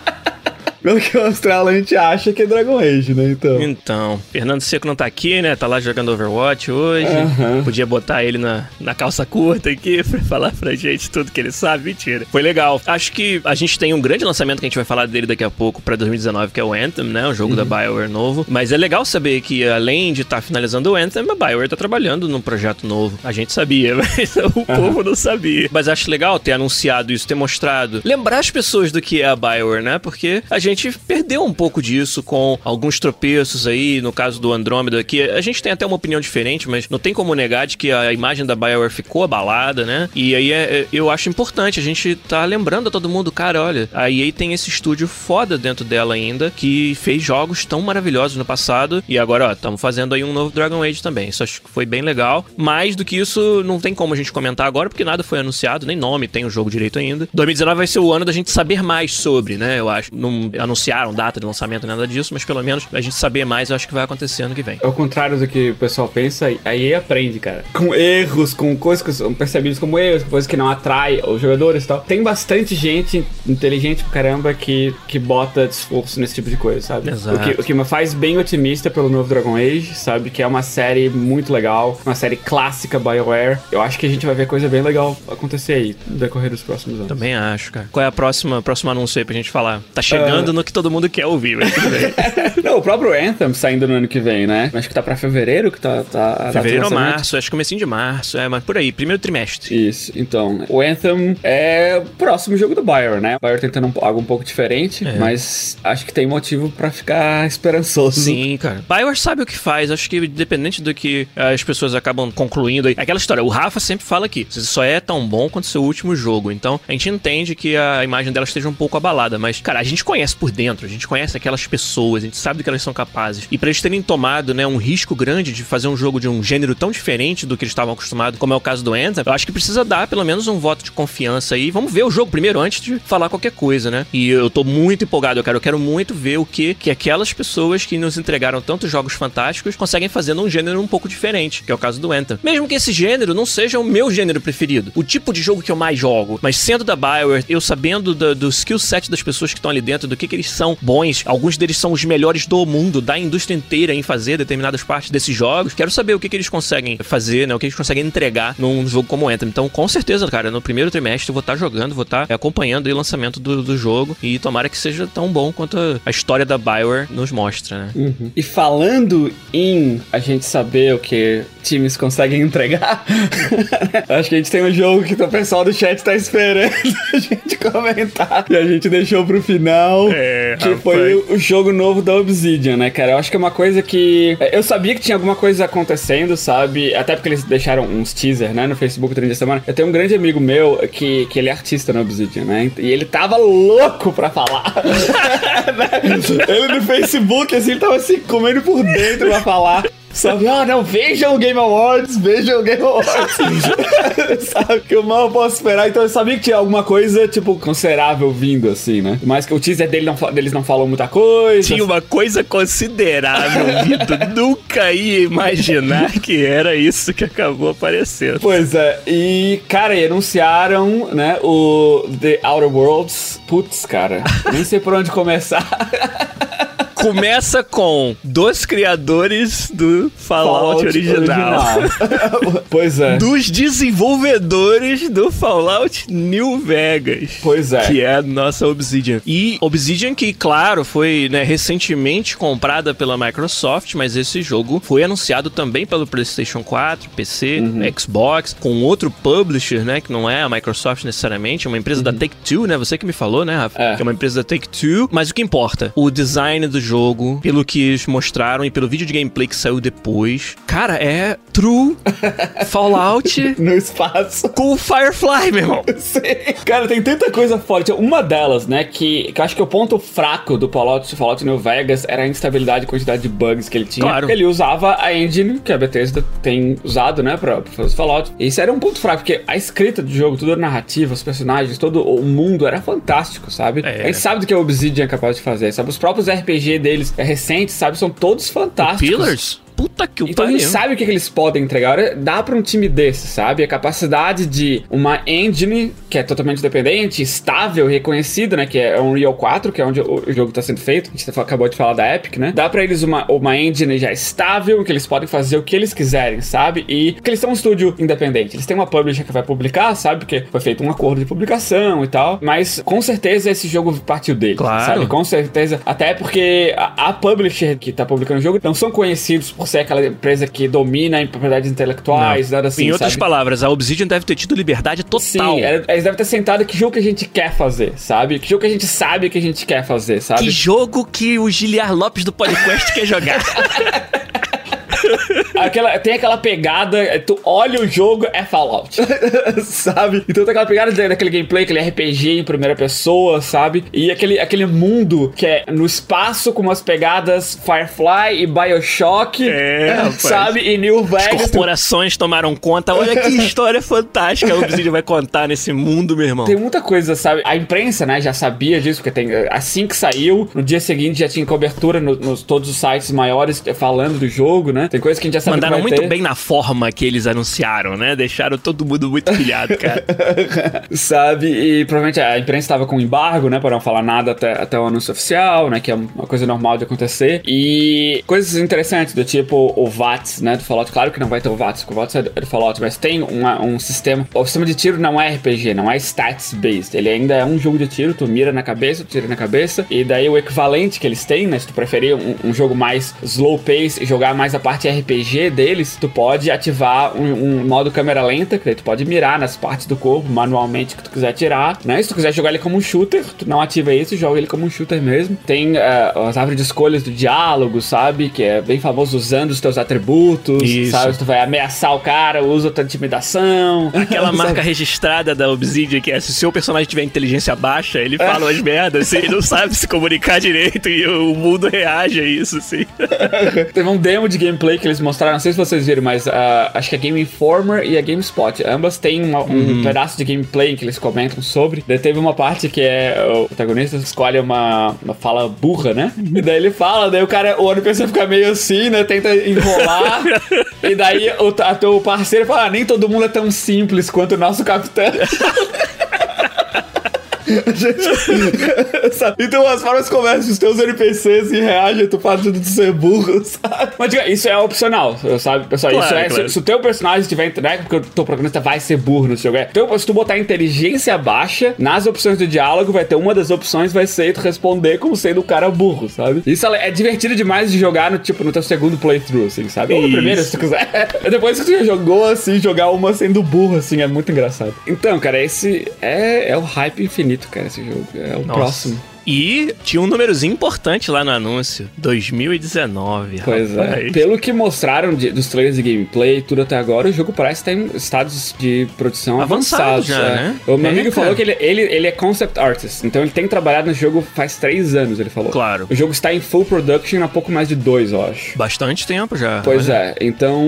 S3: Pelo que mostraram, a gente acha que é Dragon Age, né? Então.
S1: Então, Fernando Seco não tá aqui, né? Tá lá jogando Overwatch hoje.
S2: Aham.
S1: Podia botar ele na, na calça curta aqui pra falar pra gente tudo que ele sabe. Mentira. Foi legal. Acho que a gente tem um grande lançamento que a gente vai falar dele daqui a pouco pra 2019, que é o Anthem, né? O jogo da BioWare novo. Mas é legal saber que além de estar finalizando o Anthem, a BioWare tá trabalhando num projeto novo. A gente sabia, mas o povo não sabia. Mas acho legal ter anunciado isso, ter mostrado. Lembrar as pessoas do que é a BioWare, né? Porque a gente perdeu um pouco disso com alguns tropeços aí, no caso do Andrômeda, que a gente tem até uma opinião diferente, mas não tem como negar de que a imagem da BioWare ficou abalada, né? E aí é- é- eu acho importante a gente tá lembrando a todo mundo, cara, olha, a EA tem esse estúdio foda dentro dela ainda, que fez jogos tão maravilhosos no passado, e agora, ó, estamos fazendo aí um novo Dragon Age também. Isso acho que foi bem legal. Mais do que isso, não tem como a gente comentar agora, porque nada foi anunciado, nem nome tem o jogo direito ainda. 2019 vai ser o ano da gente saber mais sobre, né? Eu acho. Anunciaram data de lançamento, nada disso, mas pelo menos a gente saber mais, eu acho que vai acontecer ano que vem.
S2: Ao contrário do que o pessoal pensa, a EA aprende, cara. Com erros, com coisas que são percebidas como erros, coisas que não atrai os jogadores e tal. Tem bastante gente inteligente pra caramba que, que bota esforço nesse tipo de coisa, sabe?
S1: Exato.
S2: O que, o que me faz bem otimista pelo novo Dragon Age, sabe? Que é uma série muito legal, uma série clássica BioWare. Eu acho que a gente vai ver coisa bem legal acontecer aí no decorrer dos próximos anos.
S1: Também acho, cara. Qual é a próxima, próximo anúncio aí pra gente falar? Tá chegando no que todo mundo quer ouvir, mas tudo bem.
S2: Não, o próprio Anthem saindo no ano que vem, né? Acho que tá pra fevereiro que tá. tá
S1: Fevereiro ou março, acho que comecinho de março, é, mas por aí, primeiro trimestre.
S2: Isso, então, o Anthem é o próximo jogo do Bayer, né? O Bayer tentando um- algo um pouco diferente, mas acho que tem motivo pra ficar esperançoso.
S1: Sim, cara. Bioware sabe o que faz. Acho que independente do que eh, as pessoas acabam concluindo aí. Aquela história, o Rafa sempre fala aqui: você só é tão bom quanto seu último jogo. Então, a gente entende que a imagem dela esteja um pouco abalada. Mas, cara, a gente conhece por dentro, a gente conhece aquelas pessoas, a gente sabe do que elas são capazes. E pra eles terem tomado, né, um risco grande de fazer um jogo de um gênero tão diferente do que eles estavam acostumados, como é o caso do Anthem, eu acho que precisa dar pelo menos um voto de confiança aí. Vamos ver o jogo primeiro antes de falar qualquer coisa, né? E eu tô muito empolgado, eu quero, eu quero muito ver o que que aquelas pessoas que nos entregaram tantos jogos fantásticos conseguem fazer num gênero um pouco diferente, que é o caso do Anthem. Mesmo que esse gênero não seja o meu gênero preferido, o tipo de jogo que eu mais jogo, mas sendo da BioWare, eu sabendo do, do skill set das pessoas que estão ali dentro, do que que eles são bons, alguns deles são os melhores do mundo, da indústria inteira em fazer determinadas partes desses jogos, quero saber o que que eles conseguem fazer, né, o que eles conseguem entregar num jogo como o Anthem. Então, com certeza, cara, no primeiro trimestre eu vou estar jogando, vou estar acompanhando aí o lançamento do, do jogo e tomara que seja tão bom quanto a, história da BioWare nos mostra, né?
S2: E falando em a gente saber o que times conseguem entregar, acho que a gente tem um jogo que o pessoal do chat tá esperando a gente comentar. E a gente deixou pro final.
S1: É,
S2: que
S1: rapaz.
S2: foi o, jogo novo da Obsidian, né, cara? Eu acho que é uma coisa que. Eu sabia que tinha alguma coisa acontecendo, sabe? Até porque eles deixaram uns teaser, né, no Facebook durante a semana. Eu tenho um grande amigo meu que, que ele é artista na Obsidian, né? E ele tava louco pra falar. ele no Facebook, assim, ele tava se comendo por dentro pra falar. Sabe? Ah, não, vejam o Game Awards, vejam o Game Awards. sabe? Que eu mal posso esperar. Então eu sabia que tinha alguma coisa, tipo, considerável vindo, assim, né? Mas que o teaser dele não, deles não falou muita coisa.
S1: Tinha uma coisa considerável, Vitor. Nunca ia imaginar que era isso que acabou aparecendo.
S2: Pois é, e, cara, e anunciaram, né, o The Outer Worlds. Putz, cara, nem sei por onde começar.
S1: Começa com dos criadores do Fallout, original.
S2: original. pois é.
S1: Dos desenvolvedores do Fallout New Vegas.
S2: Pois é.
S1: Que é a nossa Obsidian. E Obsidian que, claro, foi né, recentemente comprada pela Microsoft, mas esse jogo foi anunciado também pelo PlayStation 4, PC,
S2: Uhum.
S1: Xbox, com outro publisher, né, que não é a Microsoft necessariamente, é uma empresa da Take-Two, né, você que me falou, né, Rafa?
S2: Uhum. É.
S1: Que é uma empresa da Take-Two, mas o que importa? O design do jogo, pelo que eles mostraram e pelo vídeo de gameplay que saiu depois, cara, é true Fallout
S2: No espaço.
S1: com o Firefly, meu irmão.
S2: Sim. Cara, tem tanta coisa forte. Uma delas, né, que, que eu acho que o ponto fraco do Fallout, Fallout New Vegas era a instabilidade e quantidade de bugs que ele tinha.
S1: Claro.
S2: Ele usava a engine que a Bethesda tem usado, né, pra, pra fazer os Fallout. E isso era um ponto fraco, porque a escrita do jogo, toda a narrativa, os personagens, todo o mundo era fantástico, sabe?
S1: É.
S2: A gente sabe do que a Obsidian é capaz de fazer, sabe? Os próprios RPG deles, é, recentes, sabe? São todos fantásticos.
S1: Pillars? Puta que o
S2: Então a
S1: pariu.
S2: gente sabe o que, que eles podem entregar. Dá pra um time desse, sabe? A capacidade de uma engine que é totalmente independente, estável, reconhecida, né? Que é Unreal 4, que é onde o jogo tá sendo feito. A gente acabou de falar da Epic, né? Dá pra eles uma, uma engine já estável, que eles podem fazer o que eles quiserem, sabe? E que eles têm um estúdio independente. Eles têm uma publisher que vai publicar, sabe? Porque foi feito um acordo de publicação e tal. Mas com certeza esse jogo partiu deles,
S1: Claro.
S2: sabe? Com certeza. Até porque a, a publisher que tá publicando o jogo não são conhecidos por ser aquela empresa que domina em propriedades intelectuais, nada assim.
S1: em outras
S2: sabe?
S1: palavras, a Obsidian deve ter tido liberdade total.
S2: Sim, era- eles devem ter sentado que jogo que a gente quer fazer, sabe? Que jogo que a gente sabe que a gente quer fazer, sabe?
S1: Que jogo que o Giliar Lopes do podcast quer jogar.
S2: Aquela, tem aquela pegada, é, tu olha o jogo, é Fallout. sabe? Então tem aquela pegada da- daquele gameplay, aquele RPG em primeira pessoa, sabe? E aquele, aquele mundo que é no espaço com umas pegadas Firefly e Bioshock.
S1: É, rapaz.
S2: sabe? E New
S1: As
S2: Vegas.
S1: corporações tomaram conta. Olha que história fantástica a Obsidian vai contar nesse mundo, meu irmão.
S2: Tem muita coisa, sabe? A imprensa, né, já sabia disso, porque tem, assim que saiu, no dia seguinte já tinha cobertura no- nos todos os sites maiores falando do jogo, né? Tem coisa que a gente já sabe
S1: Mandaram muito
S2: ter.
S1: bem na forma que eles anunciaram, né? Deixaram todo mundo muito pilhado, cara.
S2: Sabe? E provavelmente a imprensa estava com embargo, né? Pra não falar nada até, até o anúncio oficial, né? Que é uma coisa normal de acontecer. E coisas interessantes, do tipo o VATS, né? Do Fallout. Claro que não vai ter o VATS, porque o VATS é do é do Fallout, mas tem uma- um sistema. O sistema de tiro não é RPG, não é stats-based. Ele ainda é um jogo de tiro, tu mira na cabeça, tu tira na cabeça. E daí o equivalente que eles têm, né? Se tu preferir um, um jogo mais slow pace e jogar mais a parte RPG deles, tu pode ativar um, um modo câmera lenta, que daí tu pode mirar nas partes do corpo manualmente que tu quiser tirar, né? Se tu quiser jogar ele como um shooter, tu não ativa isso, joga ele como um shooter mesmo. Tem eh, as árvores de escolhas do diálogo, sabe? Que é bem famoso usando os teus atributos,
S1: Isso.
S2: sabe? Tu vai ameaçar o cara, usa tua intimidação.
S1: Aquela marca registrada da Obsidian, que é se o seu personagem tiver inteligência baixa, ele fala umas merdas, assim, ele não sabe se comunicar direito e o mundo reage a isso, assim.
S2: Teve um demo de gameplay que eles mostraram, não sei se vocês viram, mas ah, acho que a Game Informer e a GameSpot, ambas têm uma- um pedaço de gameplay que eles comentam sobre. Daí teve uma parte que é o protagonista escolhe uma, uma fala burra, né? E daí ele fala, daí o cara, o NPC fica meio assim, né? Tenta enrolar. e daí o, a teu parceiro fala, ah, nem todo mundo é tão simples quanto o nosso capitão. Gente, sabe? Então as formas conversam os teus NPCs e reagem tu fala de ser burro, sabe? Mas diga, isso é opcional, sabe, pessoal?
S1: Claro,
S2: isso é,
S1: claro.
S2: se, se o teu personagem tiver, né, porque o teu protagonista vai ser burro nesse jogo, é. Então, se tu botar inteligência baixa, nas opções do diálogo vai ter uma das opções vai ser tu responder como sendo o cara burro, sabe? Isso é divertido demais de jogar no tipo no teu segundo playthrough, assim, sabe? Ou no primeiro, se tu quiser. Depois que tu já jogou assim, jogar uma sendo burro, assim, é muito engraçado. Então, cara, esse é, é o hype infinito, cara, esse jogo. É o
S1: Nossa.
S2: próximo.
S1: E tinha um númerozinho importante lá no anúncio. 2019.
S2: Pois
S1: rapaz.
S2: é. Pelo que mostraram de- dos trailers de gameplay, tudo até agora, o jogo parece estar em estados de produção
S1: Avançado
S2: avançados.
S1: já,
S2: é.
S1: né?
S2: O meu
S1: É,
S2: amigo
S1: cara.
S2: falou que ele, ele, ele é concept artist, então ele tem trabalhado no jogo faz três anos, ele falou.
S1: Claro.
S2: O jogo está em full production há pouco mais de dois, eu acho.
S1: Bastante tempo já.
S2: Pois
S1: Olha.
S2: é, então.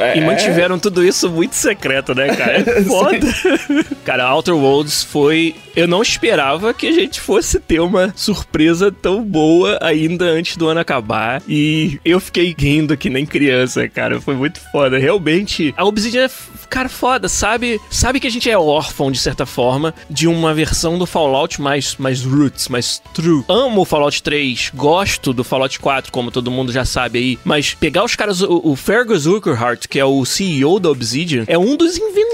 S2: É,
S1: E mantiveram tudo isso muito secreto, né, cara? É foda. cara, Outer Worlds foi. Eu não esperava que a gente fosse ter uma surpresa tão boa ainda antes do ano acabar. E eu fiquei rindo que nem criança, cara. Foi muito foda. Realmente, a Obsidian é, cara, foda, sabe? Sabe que a gente é órfão, de certa forma, de uma versão do Fallout mais, mais roots, mais true. Amo o Fallout 3, gosto do Fallout 4, como todo mundo já sabe aí. Mas pegar os caras, o, o Fergus Urquhart, que é o CEO da Obsidian, é um dos inventores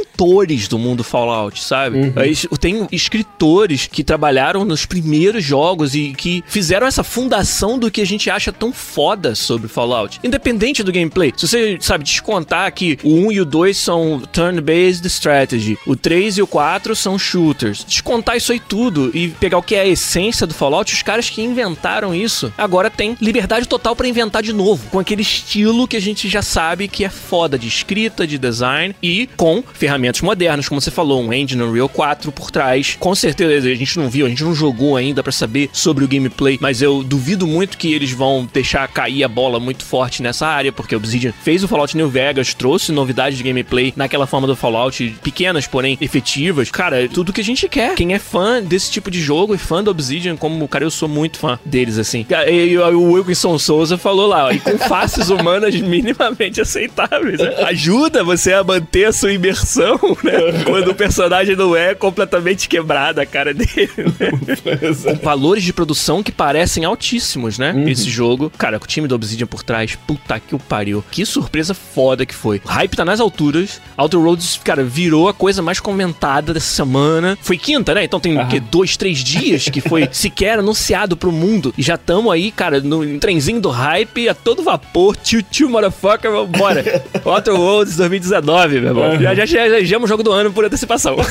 S1: do mundo Fallout, sabe? Aí Tem escritores que trabalharam nos primeiros jogos e que fizeram essa fundação do que a gente acha tão foda sobre Fallout. Independente do gameplay. Se você, sabe, descontar que o 1 e o 2 são turn-based strategy, o 3 e o 4 são shooters. Descontar isso aí tudo e pegar o que é a essência do Fallout, os caras que inventaram isso agora têm liberdade total pra inventar de novo, com aquele estilo que a gente já sabe que é foda de escrita, de design e com ferramentas modernas, como você falou, um engine Unreal 4 por trás. Com certeza a gente não viu, a gente não jogou ainda pra saber sobre o gameplay, mas eu duvido muito que eles vão deixar cair a bola muito forte nessa área, porque a Obsidian fez o Fallout New Vegas, trouxe novidades de gameplay naquela forma do Fallout, pequenas, porém efetivas. Cara, é tudo que a gente quer. Quem é fã desse tipo de jogo e fã da Obsidian, como, cara, eu sou muito fã deles, assim. E o Wilkinson Souza falou lá, ó, e com faces humanas minimamente aceitáveis. né? Ajuda você a manter a sua imersão, né? Quando o personagem não é completamente quebrado a cara dele, né? Com valores de produção que parecem altíssimos, né? Esse jogo. Cara, com o time do Obsidian por trás, puta que o pariu. Que surpresa foda que foi. O hype tá nas alturas. Outer Worlds, cara, virou a coisa mais comentada dessa semana. Foi quinta, né? Então tem o quê? Dois, três dias que foi sequer anunciado pro mundo. E já tamo aí, cara, no trenzinho do hype a todo vapor. Tio, tio, motherfucker, vambora. Outer Worlds 2019, meu irmão. Já, já, já elegemos o jogo do ano por antecipação.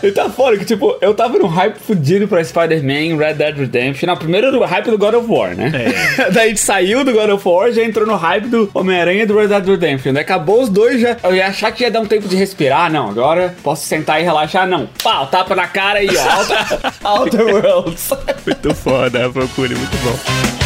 S2: E tá fora que, tipo, eu tava num hype fudido pra Spider-Man, Red Dead Redemption. Não, primeiro do hype do God of War, né? Daí a gente saiu do God of War, já entrou no hype do Homem-Aranha e do Red Dead Redemption. Daí acabou os dois, já. Eu ia achar que ia dar um tempo de respirar. Não, agora posso sentar e relaxar. Não. Pau, tapa na cara aí, ó. Outer Worlds.
S1: muito foda, procure, muito bom.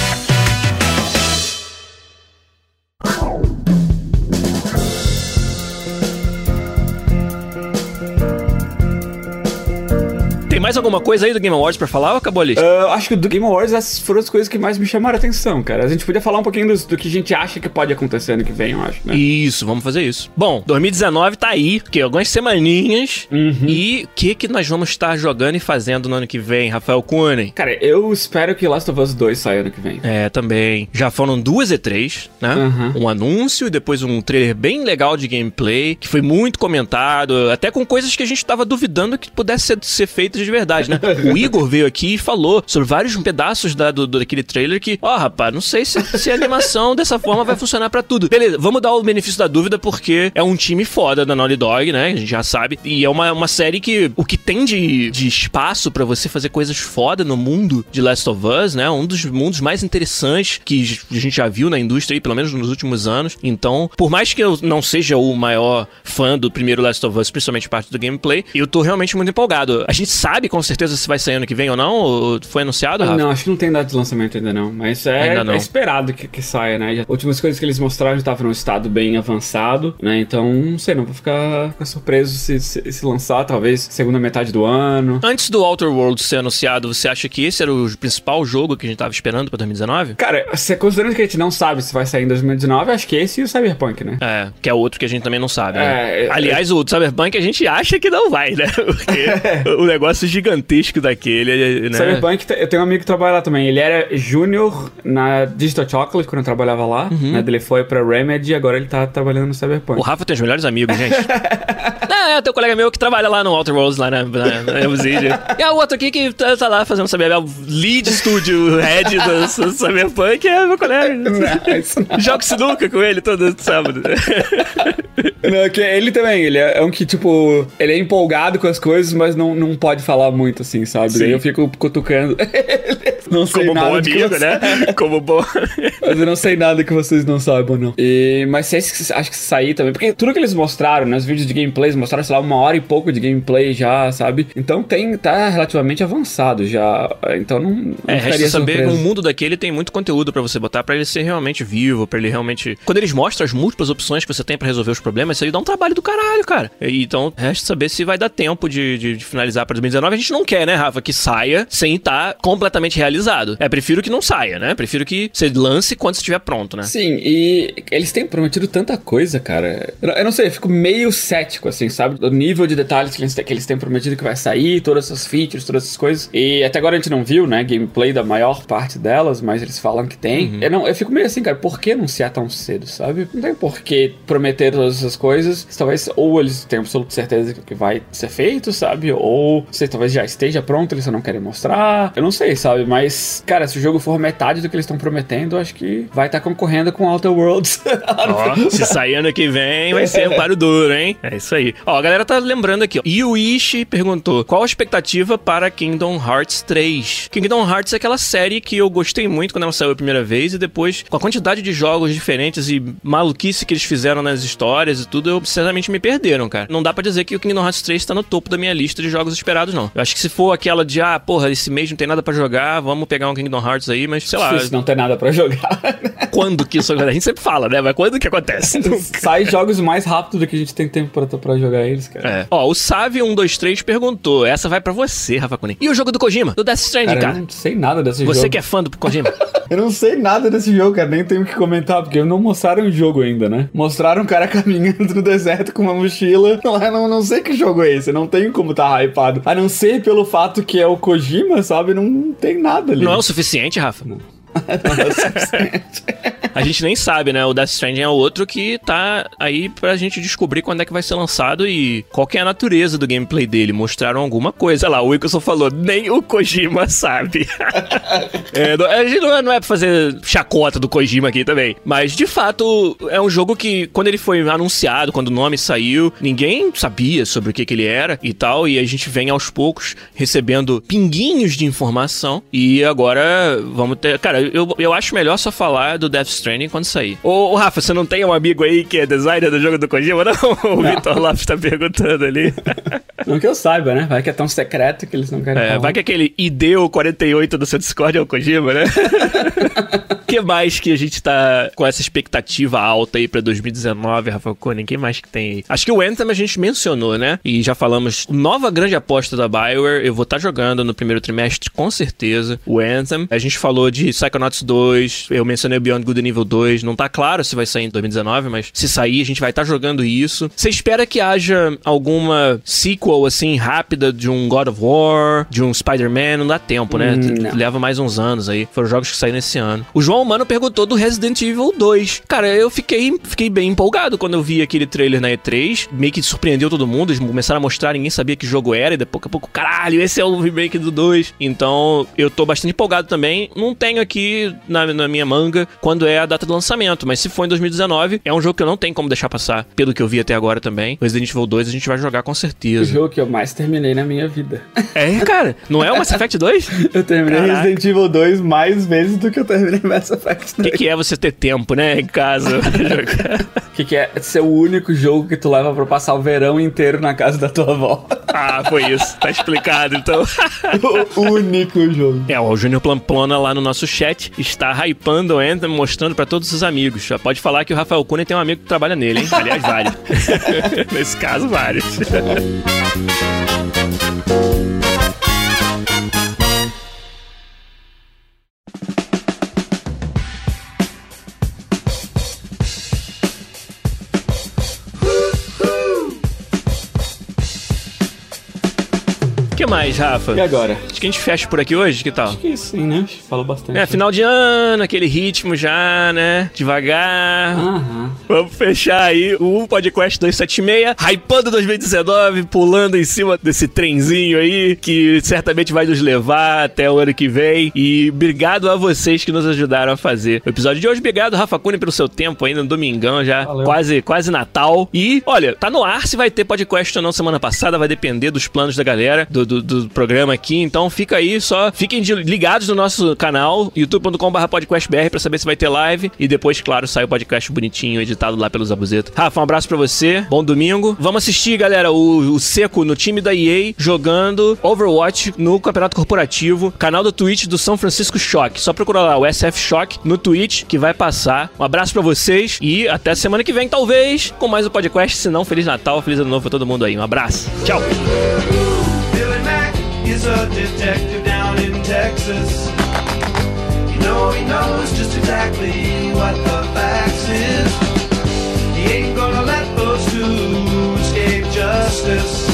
S1: Mais alguma coisa aí do Game Awards pra falar ou acabou a lista?
S2: Eu acho que do Game Awards essas foram as coisas que mais me chamaram a atenção, cara. A gente podia falar um pouquinho dos- do, que a gente acha que pode acontecer ano que vem, eu acho, né?
S1: Isso, vamos fazer isso. Bom, 2019 tá aí, que algumas semaninhas. E o que que nós vamos estar jogando e fazendo no ano que vem, Rafael Kunen?
S2: Cara, eu espero que Last of Us 2 saia ano que vem.
S1: É, também. Já foram duas E3, né?
S2: Uhum.
S1: Um anúncio e depois um trailer bem legal de gameplay, que foi muito comentado, até com coisas que a gente tava duvidando que pudesse ser, ser feitas de verdade, né? o Igor veio aqui e falou sobre vários pedaços da, do, daquele trailer que, ó, rapaz, não sei se, se a animação dessa forma vai funcionar pra tudo. Beleza, vamos dar o benefício da dúvida porque é um time foda da Naughty Dog, né? A gente já sabe. E é uma, uma série que o que tem de, de espaço pra você fazer coisas foda no mundo de Last of Us, né? Um dos mundos mais interessantes que a gente já viu na indústria aí, pelo menos nos últimos anos. Então, por mais que eu não seja o maior fã do primeiro Last of Us, principalmente parte do gameplay, eu tô realmente muito empolgado. A gente sabe com certeza se vai sair ano que vem ou não? Ou foi anunciado, Rafa?
S2: Não, acho que não tem data de lançamento ainda não, mas é,
S1: não.
S2: é esperado que, que saia, né? Já- últimas coisas que eles mostraram já estavam num estado bem avançado, né? Então, não sei, não vou ficar, ficar surpreso se, se, se lançar, talvez segunda metade do ano.
S1: Antes do Outer Worlds ser anunciado, você acha que esse era o principal jogo que a gente tava esperando pra 2019?
S2: Cara, se, considerando que a gente não sabe se vai sair em 2019, acho que esse e o Cyberpunk, né?
S1: É, que é outro que a gente também não sabe, né?
S2: É, é,
S1: Aliás, o Cyberpunk a gente acha que não vai, né? Porque o negócio gigantesco daquele, né?
S2: Cyberpunk, eu tenho um amigo que trabalha lá também. Ele era júnior na Digital Chocolate quando eu trabalhava lá.
S1: Uhum.
S2: Né? Ele foi pra Remedy e agora ele tá trabalhando no Cyberpunk.
S1: O Rafa tem os melhores amigos, gente. Ah, é, teu colega meu que trabalha lá no Outer Worlds, lá na, na, na Obsidian. e a outra aqui que tá, tá lá fazendo saber, é o lead studio head do Cyberpunk, é meu colega.
S2: Não, isso não.
S1: Jogo sinuca com ele todo sábado.
S2: Não, que ele também, ele é um que, tipo, ele é empolgado com as coisas, mas não, não pode falar muito, assim, sabe?
S1: Sim.
S2: Daí eu fico cutucando. não sei
S1: Como
S2: nada
S1: bom amigo,
S2: você-
S1: né? Como bom.
S2: Mas eu não sei nada que vocês não saibam, não. E, mas se esse, acho que sair também. Porque tudo que eles mostraram, nos vídeos de gameplays, mostraram, sei lá, uma hora e pouco de gameplay já, sabe? Então tem, tá relativamente avançado já. Então não, não
S1: É, resta saber o mundo daquele tem muito conteúdo pra você botar pra ele ser realmente vivo, pra ele realmente. Quando eles mostram as múltiplas opções que você tem pra resolver os problemas, isso aí dá um trabalho do caralho, cara. Então, resta saber se vai dar tempo de, de- de finalizar pra 2019. A gente não quer, né, Rafa, que saia sem estar completamente realizado. É, prefiro que não saia, né? Prefiro que você lance quando estiver pronto, né?
S2: Sim, e eles têm prometido tanta coisa, cara. Eu não sei, eu fico meio cético, assim, sabe? Do nível de detalhes que eles, têm- que eles têm prometido que vai sair, todas essas features, todas essas coisas. E até agora a gente não viu, né? Gameplay da maior parte delas, mas eles falam que tem. Eu, não, eu fico meio assim, cara, por que anunciar tão cedo, sabe? Não tem por que prometer todas essas coisas. Talvez, ou eles têm absoluta certeza que vai ser feito, sabe? Ou, sei, talvez já esteja pronto, eles só não querem mostrar. Eu não sei, sabe? Mas, cara, se o jogo for metade do que eles estão prometendo, eu acho que vai estar concorrendo com Outer Worlds.
S1: Ó, se sair ano que vem, vai ser um paro duro, hein? É isso aí. Ó, a galera tá lembrando aqui, ó. Yuichi perguntou: qual a expectativa para Kingdom Hearts 3? Kingdom Hearts é aquela série que eu gostei muito quando ela saiu a primeira vez, e depois, com a quantidade de jogos diferentes e maluquice que eles fizeram nas histórias e tudo, eu sinceramente me perderam, cara. Não dá pra dizer que o Kingdom Hearts 3 tá no topo da minha lista de jogos esperados, não. Eu acho que se for aquela de, ah, porra, esse mês não tem nada pra jogar, vamos pegar um Kingdom Hearts aí, mas sei lá,
S2: Difícil não ter nada pra jogar.
S1: quando que isso acontece? A gente sempre fala, né? Mas quando que acontece?
S2: Sai jogos mais rápido do que a gente tem tempo pra, pra eles, cara.
S1: É. Ó, o Save123 perguntou. Essa vai pra você, Rafa Kunin. E o jogo do Kojima? Do Death Stranding,
S2: Cara,
S1: cara?
S2: eu não sei nada desse
S1: Você
S2: jogo.
S1: que é fã do Kojima?
S2: Eu não sei nada desse jogo, cara. Nem tenho o que comentar, porque não mostraram o jogo ainda, né? Mostraram um cara caminhando no deserto com uma mochila. Eu não, não sei que jogo é esse. Não tenho como tá hypado. A não ser pelo fato que é o Kojima, sabe? Não tem nada ali.
S1: Não é o suficiente, Rafa? A gente nem sabe, né? O Death Stranding é outro que tá aí pra gente descobrir quando é que vai ser lançado e qual que é a natureza do gameplay dele. Mostraram alguma coisa. Lá, o Wilkerson falou, nem o Kojima sabe. É, não- a gente não é, não é pra fazer chacota do Kojima aqui também. Mas, de fato, é um jogo que, quando ele foi anunciado, quando o nome saiu, ninguém sabia sobre o que, que ele era e tal. E a gente vem aos poucos recebendo pinguinhos de informação. E agora vamos ter. Cara, eu, eu acho melhor só falar do Death Stranding quando sair. Ô, ô, Rafa, você não tem um amigo aí que é designer do jogo do Kojima? Não, o Vitor Lopes tá perguntando ali.
S2: Não que eu saiba, né? Vai que é tão secreto que eles não querem
S1: É,
S2: falar.
S1: vai que aquele IDEO 48 do seu Discord é o Kojima, né? O que mais que a gente tá com essa expectativa alta aí pra 2019, Rafa Koenig? Quem mais que tem aí? Acho que o Anthem a gente mencionou, né? E já falamos, nova grande aposta da Bioware. Eu vou estar jogando no primeiro trimestre, com certeza, o Anthem. A gente falou de Psychonauts 2, eu mencionei o Beyond Good Evil 2. Não tá claro se vai sair em 2019, mas se sair, a gente vai estar jogando isso. Você espera que haja alguma sequel, assim, rápida de um God of War, de um Spider-Man? Não dá tempo, né?
S2: Hum, não.
S1: Leva mais uns anos aí. Foram jogos que saíram esse ano. O João Mano perguntou do Resident Evil 2. Cara, eu fiquei, fiquei bem empolgado quando eu vi aquele trailer na E3. Meio que surpreendeu todo mundo. Eles começaram a mostrar, ninguém sabia que jogo era. E daqui a pouco, caralho, esse é o remake do 2. Então, eu tô bastante empolgado também. Não tenho aqui na, na minha manga quando é a data do lançamento. Mas se for em 2019, é um jogo que eu não tenho como deixar passar. Pelo que eu vi até agora também. Resident Evil 2 a gente vai jogar com
S2: O
S1: certeza.
S2: jogo que eu mais terminei na minha vida.
S1: É, cara. Não é o Mass Effect 2?
S2: Eu terminei
S1: Caraca.
S2: Resident Evil 2 mais vezes do que eu terminei Mass Effect
S1: O
S2: 3.
S1: que, que é você ter tempo, né? Em casa.
S2: O que, que é ser o único jogo que tu leva pra passar o verão inteiro na casa da tua avó?
S1: ah, foi isso. Tá explicado, então.
S2: o único jogo.
S1: É, o Júnior Plamplona lá no nosso chat está hypando o Anthem, mostrando pra todos os amigos. Já pode falar que o Rafael Cunha tem um amigo que trabalha nele, hein? Aliás, vários. Nesse caso, vários. mais, Rafa?
S2: E agora?
S1: Acho que a gente fecha por aqui hoje, que tal?
S2: Que isso, sim, né? Falou bastante.
S1: É, final de ano, aquele ritmo já, né? Devagar.
S2: Aham.
S1: Vamos fechar aí o podcast 276, hypando 2019, pulando em cima desse trenzinho aí, que certamente vai nos levar até o ano que vem. E obrigado a vocês que nos ajudaram a fazer o episódio de hoje. Obrigado, Rafa Cunha, pelo seu tempo ainda no domingão já,
S2: Valeu.
S1: quase, quase Natal. E, olha, tá no ar se vai ter podcast ou não semana passada, vai depender dos planos da galera, do, do, do programa aqui. Então fica aí, só fiquem de- ligados no nosso canal, youtube.com.br podcastbr, pra saber se vai ter live. E depois, claro, sai o podcast bonitinho, editado lá pelos Abuzeto. Rafa, um abraço pra você, bom domingo. Vamos assistir, galera, o, o Seco no time da EA jogando Overwatch no Campeonato Corporativo, canal do Twitch do São Francisco Shock. Só procurar lá o SF Shock no Twitch que vai passar. Um abraço pra vocês e até semana que vem, talvez, com mais um podcast. Se não, Feliz Natal, Feliz Ano Novo pra todo mundo aí. Um abraço. Tchau.
S4: He's a detective down in Texas. You know he knows just exactly what the facts is. He ain't gonna let those two escape justice.